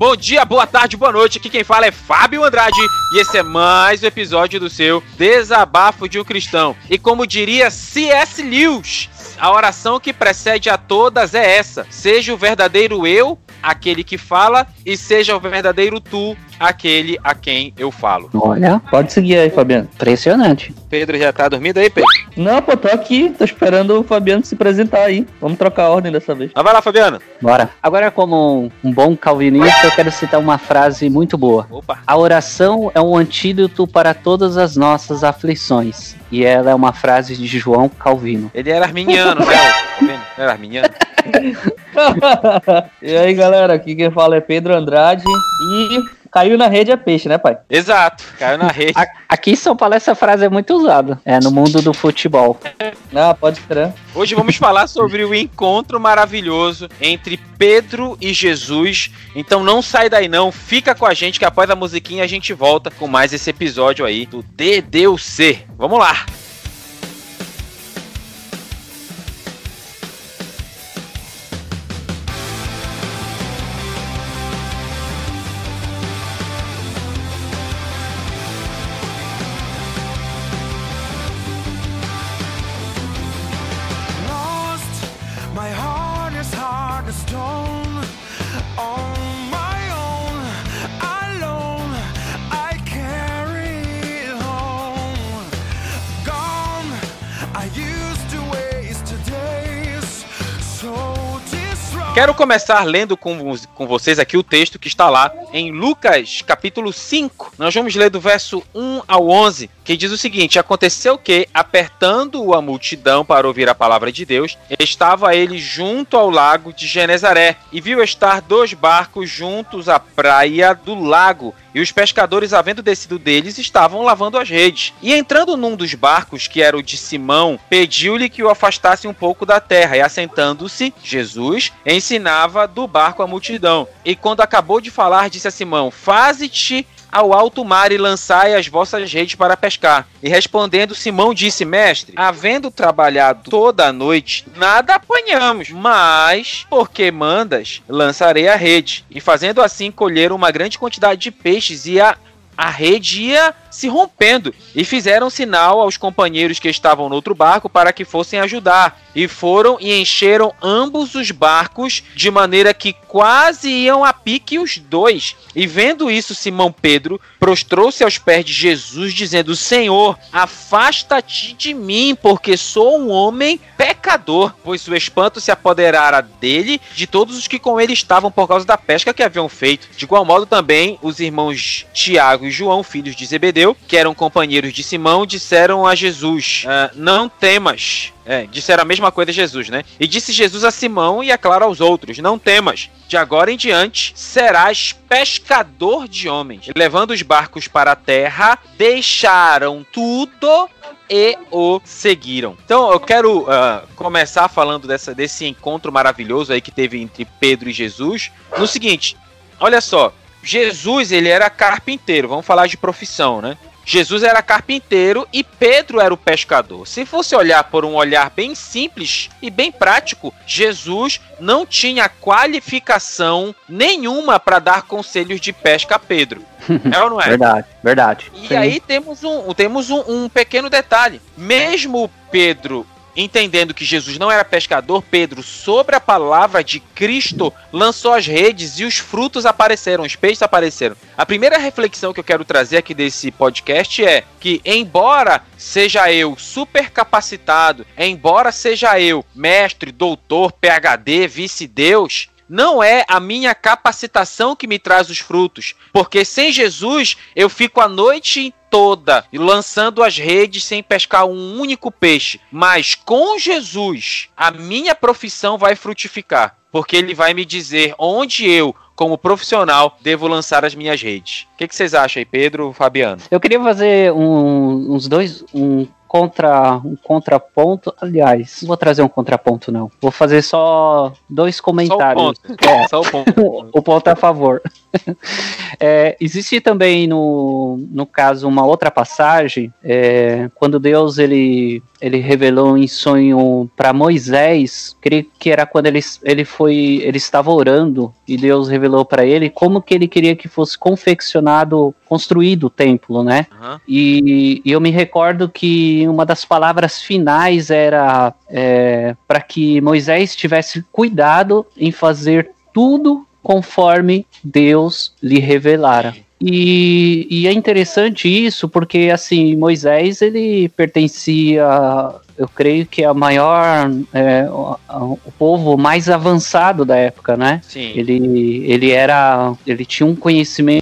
Bom dia, boa tarde, boa noite. Aqui quem fala é Fábio Andrade e esse é mais um episódio do seu Desabafo de um Cristão. E como diria C.S. Lewis, a oração que precede a todas é essa: seja o verdadeiro eu aquele que fala e seja o verdadeiro tu aquele a quem eu falo. Olha, pode seguir aí, Fabiano. Impressionante. Pedro já tá dormindo aí, Pedro? Não, pô, tô aqui, tô esperando o Fabiano se apresentar aí. Vamos trocar a ordem dessa vez. Ah, vai lá, Fabiano. Bora. Agora, como um bom calvinista, eu quero citar uma frase muito boa. Opa. A oração é um antídoto para todas as nossas aflições. E ela é uma frase de João Calvino. Ele era arminiano, né? Tá? Era arminiano. e aí, galera, aqui quem fala é Pedro Andrade e caiu na rede é peixe, né, pai? Exato, caiu na rede. Aqui em São Paulo essa frase é muito usada. É no mundo do futebol. Ah, pode crer. Hoje vamos falar sobre o encontro maravilhoso entre Pedro e Jesus. Então não sai daí não, fica com a gente que após a musiquinha a gente volta com mais esse episódio aí do DDUC. Vamos lá. Quero começar lendo com, com vocês aqui o texto que está lá em Lucas, capítulo 5. Nós vamos ler do verso 1 ao 11, que diz o seguinte: Aconteceu que, apertando a multidão para ouvir a palavra de Deus, estava ele junto ao lago de Genezaré e viu estar dois barcos juntos à praia do lago e os pescadores, havendo descido deles, estavam lavando as redes. E entrando num dos barcos, que era o de Simão, pediu-lhe que o afastasse um pouco da terra. E assentando-se, Jesus ensinava do barco a multidão. E quando acabou de falar, disse a Simão: Faze-te ao alto mar e lançai as vossas redes para pescar. E respondendo, Simão disse: Mestre, havendo trabalhado toda a noite, nada apanhamos, mas, porque mandas, lançarei a rede. E fazendo assim, colheram uma grande quantidade de peixes e a a rede ia se rompendo e fizeram sinal aos companheiros que estavam no outro barco para que fossem ajudar. E foram e encheram ambos os barcos de maneira que quase iam a pique os dois. E vendo isso, Simão Pedro prostrou-se aos pés de Jesus, dizendo: Senhor, afasta-te de mim, porque sou um homem pecador. Pois o espanto se apoderara dele, de todos os que com ele estavam por causa da pesca que haviam feito. De igual modo, também os irmãos Tiago e João, filhos de Zebedeu, que eram companheiros de Simão, disseram a Jesus: ah, Não temas. É, disseram a mesma coisa a Jesus, né? E disse Jesus a Simão e, é claro, aos outros: Não temas, de agora em diante serás pescador de homens. Levando os barcos para a terra, deixaram tudo e o seguiram. Então eu quero uh, começar falando dessa, desse encontro maravilhoso aí que teve entre Pedro e Jesus. No seguinte, olha só, Jesus ele era carpinteiro, vamos falar de profissão, né? Jesus era carpinteiro e Pedro era o pescador. Se fosse olhar por um olhar bem simples e bem prático, Jesus não tinha qualificação nenhuma para dar conselhos de pesca a Pedro. É ou não é? Verdade, verdade. E Sim. aí temos um, temos um, um pequeno detalhe. Mesmo Pedro Entendendo que Jesus não era pescador, Pedro, sobre a palavra de Cristo, lançou as redes e os frutos apareceram, os peixes apareceram. A primeira reflexão que eu quero trazer aqui desse podcast é que, embora seja eu super capacitado, embora seja eu mestre, doutor, PhD, vice-deus, não é a minha capacitação que me traz os frutos, porque sem Jesus eu fico a noite toda lançando as redes sem pescar um único peixe, mas com Jesus a minha profissão vai frutificar, porque ele vai me dizer onde eu como profissional, devo lançar as minhas redes. O que, que vocês acham aí, Pedro, Fabiano? Eu queria fazer um, uns dois, um contra, um contraponto. Aliás, não vou trazer um contraponto, não. Vou fazer só dois comentários. Só o ponto. É, só o ponto. o ponto a favor. é, existe também no, no caso uma outra passagem, é, quando Deus ele, ele revelou em sonho para Moisés, creio que era quando ele, ele foi, ele estava orando e Deus revelou para ele como que ele queria que fosse confeccionado, construído o templo, né? Uhum. E, e, eu me recordo que uma das palavras finais era é, para que Moisés tivesse cuidado em fazer tudo conforme Deus lhe revelara. E, e, é interessante isso porque assim Moisés ele pertencia eu creio que é a maior é, o, o, povo mais avançado da época né Sim. ele ele era ele tinha um conhecimento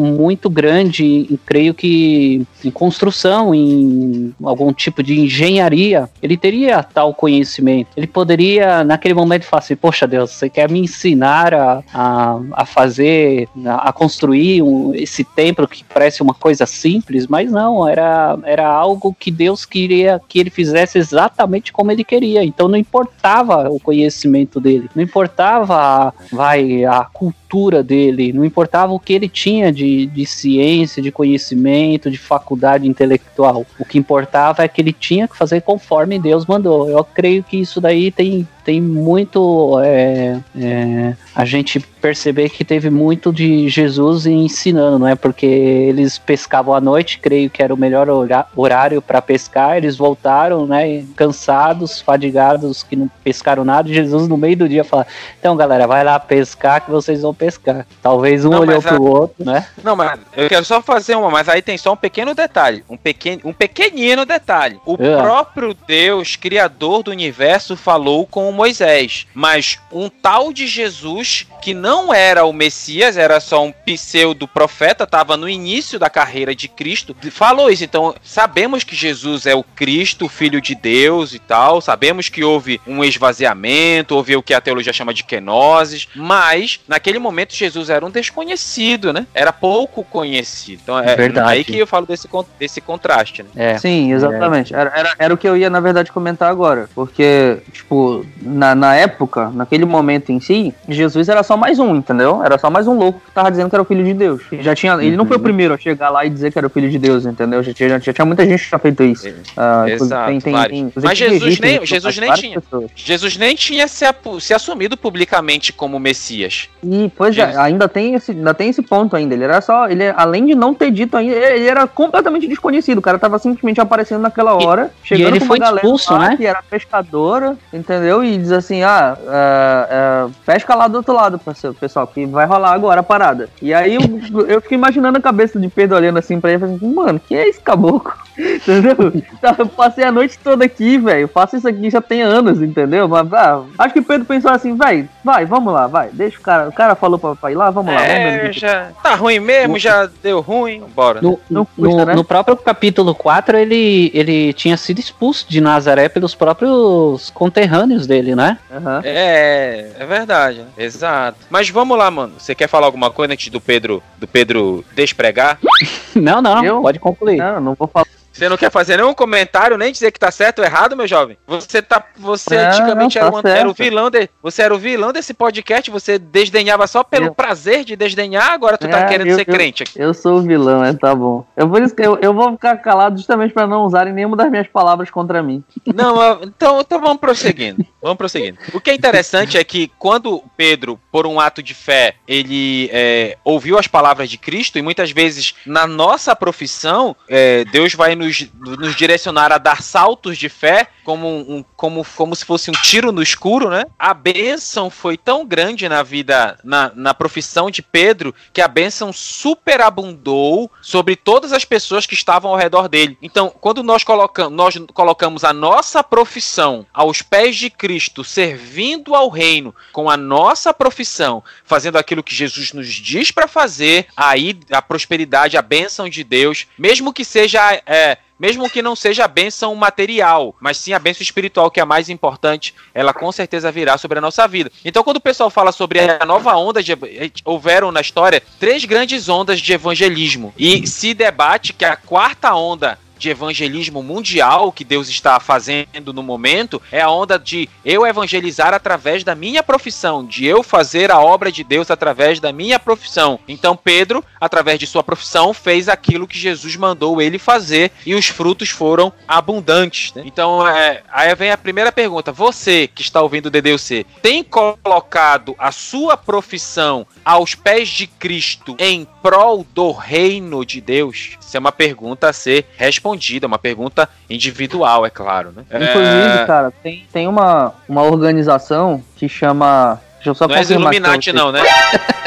muito grande, e creio que em construção, em algum tipo de engenharia, ele teria tal conhecimento. Ele poderia, naquele momento, falar assim: Poxa Deus, você quer me ensinar a, a, a fazer, a, a construir um, esse templo que parece uma coisa simples, mas não, era, era algo que Deus queria que ele fizesse exatamente como ele queria. Então não importava o conhecimento dele, não importava, vai, a cultura dele, não importava o que ele tinha de, de ciência, de conhecimento, de faculdade intelectual. O que importava é que ele tinha que fazer conforme Deus mandou. Eu creio que isso daí tem tem muito é, é, a gente perceber que teve muito de Jesus ensinando, não é? Porque eles pescavam à noite, creio que era o melhor horário para pescar. Eles voltaram, né? Cansados, fadigados, que não pescaram nada. Jesus no meio do dia fala: Então, galera, vai lá pescar que vocês vão pescar. Talvez um não, olhou pro a... outro, né? Não, mas eu quero só fazer uma, mas aí tem só um pequeno detalhe, um pequeno, um pequenino detalhe. O é. próprio Deus, criador do universo, falou com Moisés, mas um tal de Jesus que não era o Messias, era só um pseudo profeta, estava no início da carreira de Cristo, falou isso. Então, sabemos que Jesus é o Cristo, o filho de Deus e tal, sabemos que houve um esvaziamento, houve o que a teologia chama de kenoses, mas naquele momento Jesus era um desconhecido, né? Era pouco conhecido. Então, é verdade. aí que eu falo desse, desse contraste, né? É. Sim, exatamente. Era, era, era o que eu ia, na verdade, comentar agora. Porque, tipo, na, na época, naquele momento em si, Jesus era só mais um, entendeu? Era só mais um louco que tava dizendo que era o filho de Deus. Já tinha, ele não foi o uhum. primeiro a chegar lá e dizer que era o filho de Deus, entendeu? Já tinha, já tinha muita gente que tinha feito isso. Uh, Exato, tem, tem, tem, Mas Jesus nem, Jesus nem tinha. Pessoas. Jesus nem tinha se, se assumido publicamente como Messias. E, pois é, ainda tem, esse, ainda tem esse ponto ainda. Ele era só. Ele, além de não ter dito ainda, ele era completamente desconhecido. O cara tava simplesmente aparecendo naquela hora, e, chegando e ele com foi uma expulso, lá, né? que era pescadora, entendeu? E diz assim: ah, uh, uh, pesca lá do outro lado, pessoal, que vai rolar agora a parada. E aí eu, eu fiquei imaginando a cabeça de Pedro olhando assim pra ele, assim, mano, que é esse caboclo? Entendeu? Tá, eu passei a noite toda aqui, velho. Faço isso aqui já tem anos, entendeu? Mas, ah, acho que Pedro pensou assim, velho, vai, vamos lá, vai. Deixa o cara. O cara falou pra, pra ir lá, vamos lá. É, vamos já tá ruim mesmo, já deu ruim, bora. No, no, custa, no, né? no, próprio capítulo 4, ele, ele tinha sido expulso de Nazaré pelos próprios conterrâneos dele, né? Uhum. É, é verdade. Exato. Mas vamos lá, mano. Você quer falar alguma coisa antes do Pedro, do Pedro despregar? não, não, Eu? pode concluir. Não, não vou falar. Você não quer fazer nenhum comentário, nem dizer que tá certo ou errado, meu jovem? Você tá. Você não, antigamente não, tá era, era, o vilão de, Você era o vilão desse podcast, você desdenhava só pelo eu, prazer de desdenhar, agora tu tá é, tá querendo eu, ser eu, crente aqui. Eu sou o vilão, é, tá bom. Eu, por isso que eu, eu vou ficar calado justamente para não usarem nenhuma das minhas palavras contra mim. Não, então, então vamos prosseguindo. Vamos prosseguindo. O que é interessante é que quando Pedro, por um ato de fé, ele é, ouviu as palavras de Cristo, e muitas vezes na nossa profissão, é, Deus vai nos, nos direcionar a dar saltos de fé, como, um, como, como se fosse um tiro no escuro, né? A bênção foi tão grande na vida, na, na profissão de Pedro, que a bênção superabundou sobre todas as pessoas que estavam ao redor dele. Então, quando nós colocamos, nós colocamos a nossa profissão aos pés de Cristo, Cristo, servindo ao reino com a nossa profissão, fazendo aquilo que Jesus nos diz para fazer, aí a prosperidade, a bênção de Deus, mesmo que seja. É, mesmo que não seja a bênção material, mas sim a bênção espiritual, que é a mais importante, ela com certeza virá sobre a nossa vida. Então, quando o pessoal fala sobre a nova onda, de, houveram na história três grandes ondas de evangelismo, e se debate que a quarta onda de evangelismo mundial que Deus está fazendo no momento é a onda de eu evangelizar através da minha profissão, de eu fazer a obra de Deus através da minha profissão. Então Pedro, através de sua profissão, fez aquilo que Jesus mandou ele fazer e os frutos foram abundantes. Né? Então é, aí vem a primeira pergunta: você que está ouvindo o DDUC tem colocado a sua profissão aos pés de Cristo em prol do reino de Deus? Isso é uma pergunta a ser respondida, uma pergunta individual, é claro. Né? Inclusive, é... cara, tem, tem uma, uma organização que chama. Deixa eu só não é Illuminati, não, né?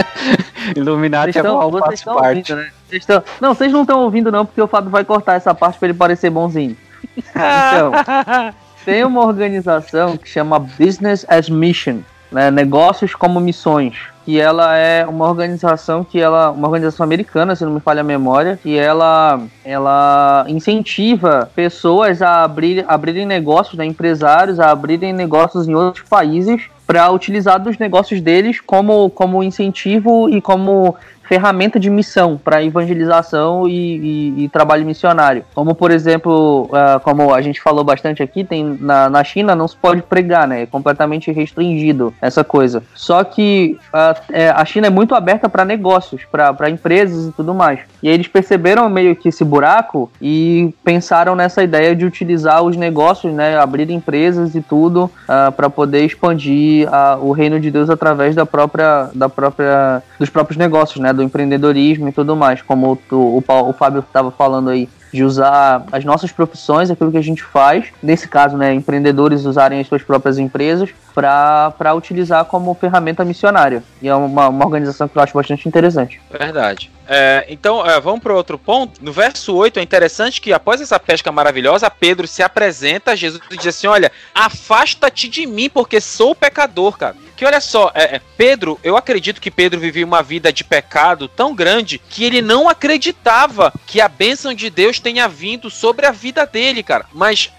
Illuminati é qual parte? Ouvindo, né? Vocês estão... Não, vocês não estão ouvindo, não, porque o Fábio vai cortar essa parte para ele parecer bonzinho. Então, tem uma organização que chama Business as Mission, né? Negócios como Missões que ela é uma organização que ela uma organização americana se não me falha a memória que ela ela incentiva pessoas a abrir, abrirem negócios né, empresários a abrirem negócios em outros países para utilizar dos negócios deles como como incentivo e como ferramenta de missão para evangelização e, e, e, trabalho missionário. Como, por exemplo, uh, como a gente falou bastante aqui, tem na, na China não se pode pregar, né? É completamente restringido essa coisa. Só que uh, a China é muito aberta para negócios, para empresas e tudo mais. E aí eles perceberam meio que esse buraco e pensaram nessa ideia de utilizar os negócios, né? Abrir empresas e tudo uh, ah, para poder expandir o reino de Deus através da própria, da própria, dos próprios negócios, né? Do empreendedorismo e tudo mais, como o, o, o Fábio estava falando aí, de usar as nossas profissões, aquilo que a gente faz, nesse caso, né, empreendedores usarem as suas próprias empresas para utilizar como ferramenta missionária. E é uma, uma organização que eu acho bastante interessante. Verdade. É, então, é, vamos para outro ponto. No verso 8 é interessante que após essa pesca maravilhosa, Pedro se apresenta a Jesus e diz assim: Olha, afasta-te de mim, porque sou pecador, cara. Que olha só, é, é, Pedro, eu acredito que Pedro vivia uma vida de pecado tão grande que ele não acreditava que a bênção de Deus tenha vindo sobre a vida dele, cara. Mas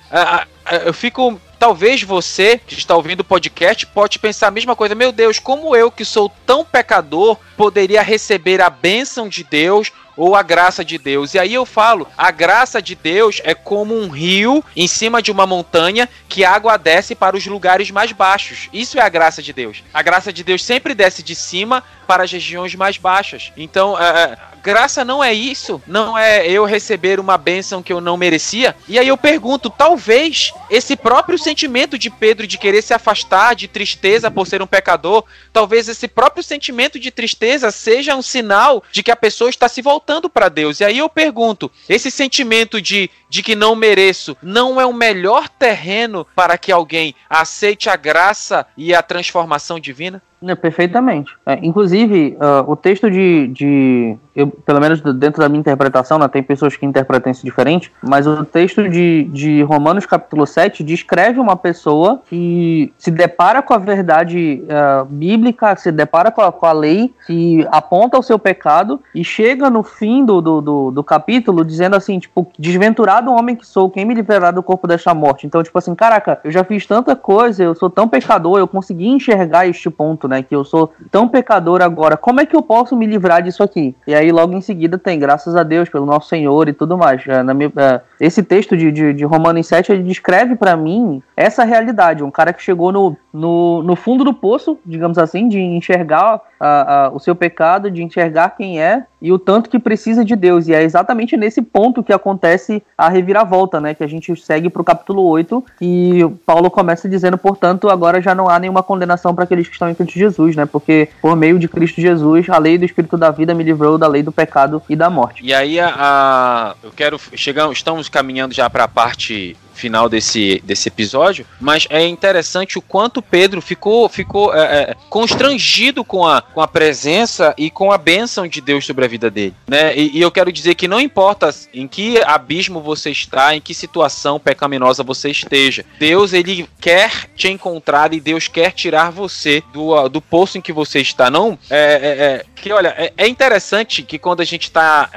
eu fico talvez você que está ouvindo o podcast pode pensar a mesma coisa. Meu Deus, como eu que sou tão pecador poderia receber a bênção de Deus ou a graça de Deus. E aí eu falo, a graça de Deus é como um rio em cima de uma montanha que a água desce para os lugares mais baixos. Isso é a graça de Deus. A graça de Deus sempre desce de cima para as regiões mais baixas. Então, é, graça não é isso, não é eu receber uma bênção que eu não merecia. E aí eu pergunto, talvez esse próprio sentimento de Pedro de querer se afastar, de tristeza por ser um pecador, talvez esse próprio sentimento de tristeza seja um sinal de que a pessoa está se voltando para Deus. E aí eu pergunto, esse sentimento de, de que não mereço não é o melhor terreno para que alguém aceite a graça e a transformação divina? É, perfeitamente. É, inclusive, uh, o texto de, de eu, pelo menos dentro da minha interpretação, né, tem pessoas que interpretam isso diferente, mas o texto de, de Romanos capítulo 7 descreve uma pessoa que se depara com a verdade uh, bíblica, se depara com a, com a lei, que aponta o seu pecado e chega no fim do, do, do, do capítulo dizendo assim, tipo, desventurado homem que sou, quem me livrará do corpo desta morte? Então, tipo assim, caraca, eu já fiz tanta coisa, eu sou tão pecador, eu consegui enxergar este ponto, né? Que eu sou tão pecador agora. Como é que eu posso me livrar disso aqui? E aí logo em seguida tem, graças a Deus, pelo nosso Senhor e tudo mais. É, na minha, é, esse texto de, de, de Romanos 7, ele descreve para mim essa realidade. Um cara que chegou no, no, no fundo do poço, digamos assim, de enxergar a, a, o seu pecado, de enxergar quem é e o tanto que precisa de Deus. E é exatamente nesse ponto que acontece a reviravolta, né? Que a gente segue para o capítulo 8, e Paulo começa dizendo, portanto, agora já não há nenhuma condenação para aqueles que estão em Cristo Jesus, né? Porque por meio de Cristo Jesus, a lei do Espírito da vida me livrou da lei do pecado e da morte. E aí, a, a eu quero. Chegamos, estamos caminhando já para a parte final desse, desse episódio, mas é interessante o quanto Pedro ficou, ficou é, é, constrangido com a, com a presença e com a bênção de Deus sobre a vida dele. Né? E, e, eu quero dizer que não importa em que abismo você está, em que situação pecaminosa você esteja, Deus ele quer te encontrar e Deus quer tirar você do, do poço em que você está. Não é, é, é que olha, é, é, interessante que quando a gente está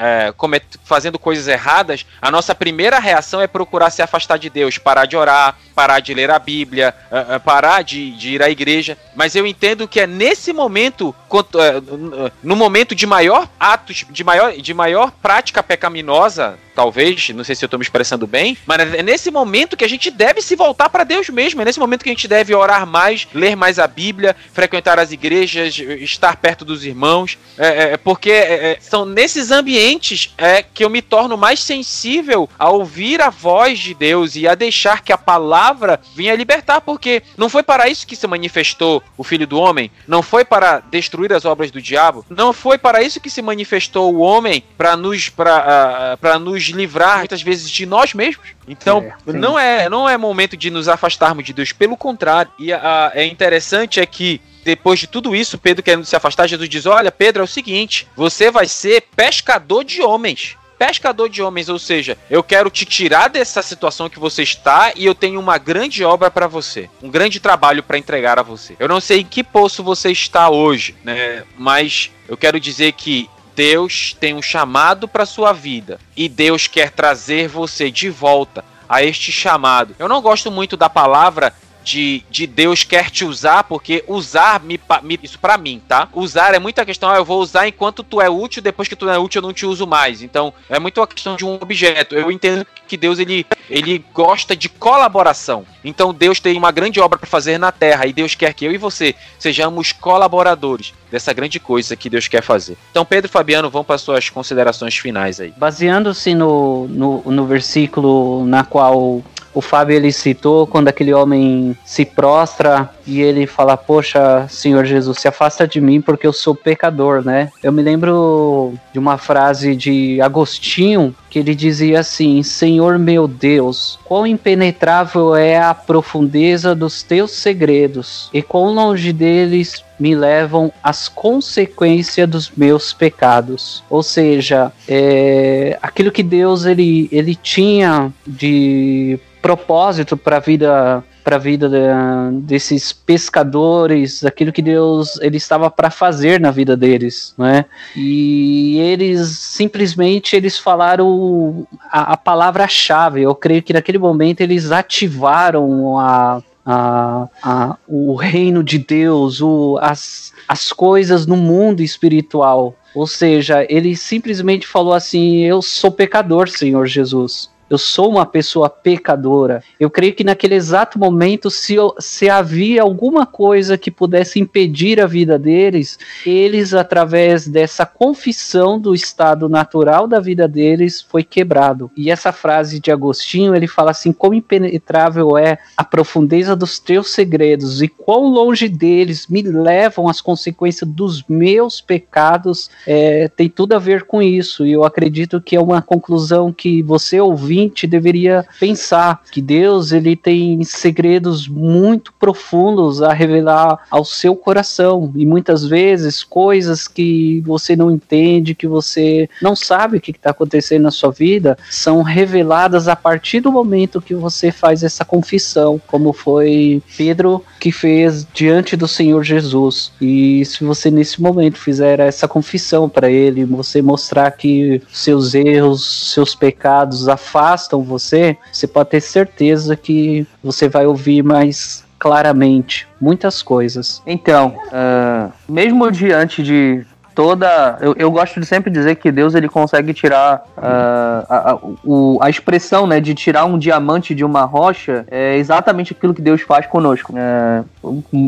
fazendo coisas erradas, a nossa primeira reação é procurar se afastar Deus, parar de orar, parar de ler a Bíblia, uh, uh, parar de, de, ir à igreja. Mas eu entendo que é nesse momento, uh, no momento de maior atos, de maior, de maior prática pecaminosa talvez, não sei se eu estou me expressando bem, mas é nesse momento que a gente deve se voltar para Deus mesmo, é nesse momento que a gente deve orar mais, ler mais a Bíblia, frequentar as igrejas, estar perto dos irmãos, é, é, é porque é, é, são nesses ambientes é, que eu me torno mais sensível a ouvir a voz de Deus e a deixar que a palavra venha libertar, porque não foi para isso que se manifestou o Filho do Homem, não foi para destruir as obras do diabo, não foi para isso que se manifestou o homem para nos, uh, nos livrar muitas vezes de nós mesmos. Então, é, não é não é momento de nos afastarmos de Deus, pelo contrário. E a, é interessante é que depois de tudo isso, Pedro querendo se afastar, Jesus diz: Olha, Pedro, é o seguinte: você vai ser pescador de homens pescador de homens, ou seja, eu quero te tirar dessa situação que você está e eu tenho uma grande obra para você, um grande trabalho para entregar a você. Eu não sei em que poço você está hoje, né? Mas eu quero dizer que Deus tem um chamado para sua vida e Deus quer trazer você de volta a este chamado. Eu não gosto muito da palavra de, de Deus quer te usar, porque usar me, me isso para mim, tá? Usar é muita questão, ah, eu vou usar enquanto tu é útil, depois que tu não é útil eu não te uso mais. Então, é muito uma questão de um objeto. Eu entendo que Deus ele, ele gosta de colaboração. Então, Deus tem uma grande obra para fazer na terra e Deus quer que eu e você sejamos colaboradores dessa grande coisa que Deus quer fazer. Então, Pedro e Fabiano, vão para suas considerações finais aí. Baseando-se no, no, no versículo na qual o Fábio ele citou quando aquele homem se prostra e ele fala: Poxa, Senhor Jesus, se afasta de mim porque eu sou pecador, né? Eu me lembro de uma frase de Agostinho que ele dizia assim: Senhor meu Deus, quão impenetrável é a profundeza dos teus segredos e quão longe deles me levam as consequências dos meus pecados. Ou seja, é, aquilo que Deus ele, ele tinha de propósito para a vida para a vida de, desses pescadores, aquilo que Deus ele estava para fazer na vida deles, né? E eles simplesmente eles falaram a, a palavra-chave. Eu creio que naquele momento eles ativaram a a, a, o reino de Deus, o, as, as coisas no mundo espiritual. Ou seja, ele simplesmente falou assim: Eu sou pecador, Senhor Jesus eu sou uma pessoa pecadora. Eu creio que naquele exato momento, se, se havia alguma coisa que pudesse impedir a vida deles, eles, através dessa confissão do estado natural da vida deles, foi quebrado. E essa frase de Agostinho, ele fala assim: como impenetrável é a profundeza dos teus segredos e quão longe deles me levam as consequências dos meus pecados, é, tem tudo a ver com isso. E eu acredito que é uma conclusão que você ouviu ouvinte deveria pensar que Deus ele tem segredos muito profundos a revelar ao seu coração e muitas vezes coisas que você não entende, que você não sabe o que está acontecendo na sua vida, são reveladas a partir do momento que você faz essa confissão, como foi Pedro que fez diante do Senhor Jesus. E se você nesse momento fizer essa confissão para ele, você mostrar que seus erros, seus pecados afastam afastam você, você pode ter certeza que você vai ouvir mais claramente muitas coisas. Então, uh, mesmo diante de toda. Eu, eu gosto de sempre dizer que Deus ele consegue tirar uh, a, a, o, a expressão né, de tirar um diamante de uma rocha é exatamente aquilo que Deus faz conosco. É,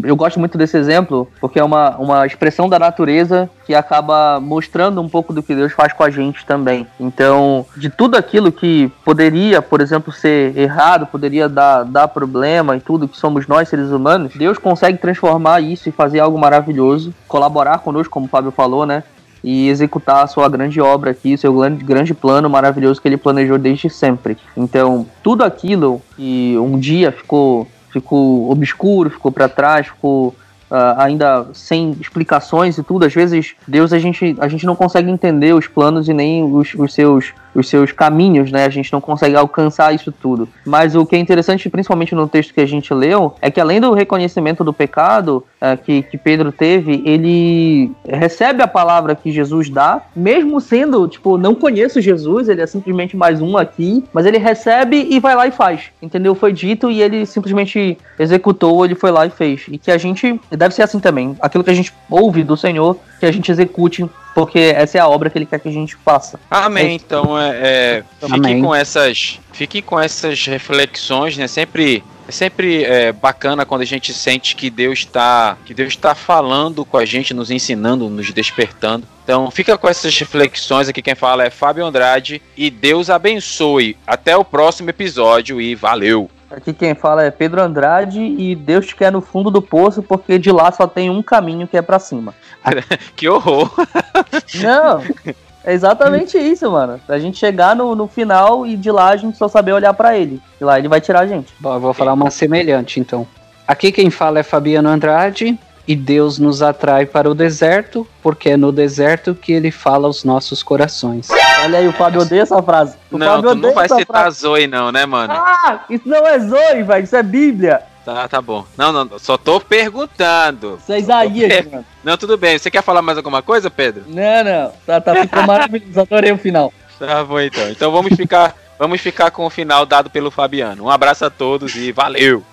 eu gosto muito desse exemplo porque é uma, uma expressão da natureza que acaba mostrando um pouco do que Deus faz com a gente também. Então, de tudo aquilo que poderia, por exemplo, ser errado, poderia dar, dar problema e tudo que somos nós, seres humanos, Deus consegue transformar isso e fazer algo maravilhoso, colaborar conosco, como o Fábio falou, né? e executar a sua grande obra aqui, seu grande, grande plano maravilhoso que ele planejou desde sempre. Então, tudo aquilo que um dia ficou, ficou obscuro, ficou para trás, ficou Uh, ainda sem explicações e tudo, às vezes Deus a gente, a gente não consegue entender os planos e nem os, os seus os seus caminhos, né? A gente não consegue alcançar isso tudo. Mas o que é interessante, principalmente no texto que a gente leu, é que além do reconhecimento do pecado uh, que, que Pedro teve, ele recebe a palavra que Jesus dá, mesmo sendo, tipo, não conheço Jesus, ele é simplesmente mais um aqui, mas ele recebe e vai lá e faz. Entendeu? Foi dito e ele simplesmente executou, ele foi lá e fez. E que a gente deve ser assim também. Aquilo que a gente ouve do Senhor, que a gente execute porque essa é a obra que ele quer que a gente faça. Amém. É então, é, é fique com essas, fique com essas reflexões, né? Sempre é sempre é, bacana quando a gente sente que Deus está que Deus está falando com a gente, nos ensinando, nos despertando. Então fica com essas reflexões aqui. Quem fala é Fábio Andrade e Deus abençoe. Até o próximo episódio e valeu. Aqui quem fala é Pedro Andrade e Deus te quer no fundo do poço porque de lá só tem um caminho que é para cima. que horror! Não, é exatamente isso, mano. Pra gente chegar no, no final e de lá a gente só saber olhar para ele. E lá ele vai tirar a gente. Bom, eu vou falar uma semelhante, então. Aqui quem fala é Fabiano Andrade e Deus nos atrai para o deserto, porque é no deserto que ele fala aos nossos corações. Olha aí, o Fábio odeia essa frase. O não, Fábio tu não vai citar frase. Zoe não, né, mano? Ah, isso não é Zoe, velho, isso é Bíblia. Tá, tá bom. Não, não, só tô perguntando. Isso é Isaías, per... Não, tudo bem. Você quer falar mais alguma coisa, Pedro? Não, não. Tá, tá ficou maravilhoso. Adorei o final. Tá bom, então. Então vamos ficar, vamos ficar com o final dado pelo Fabiano. Um abraço a todos e valeu!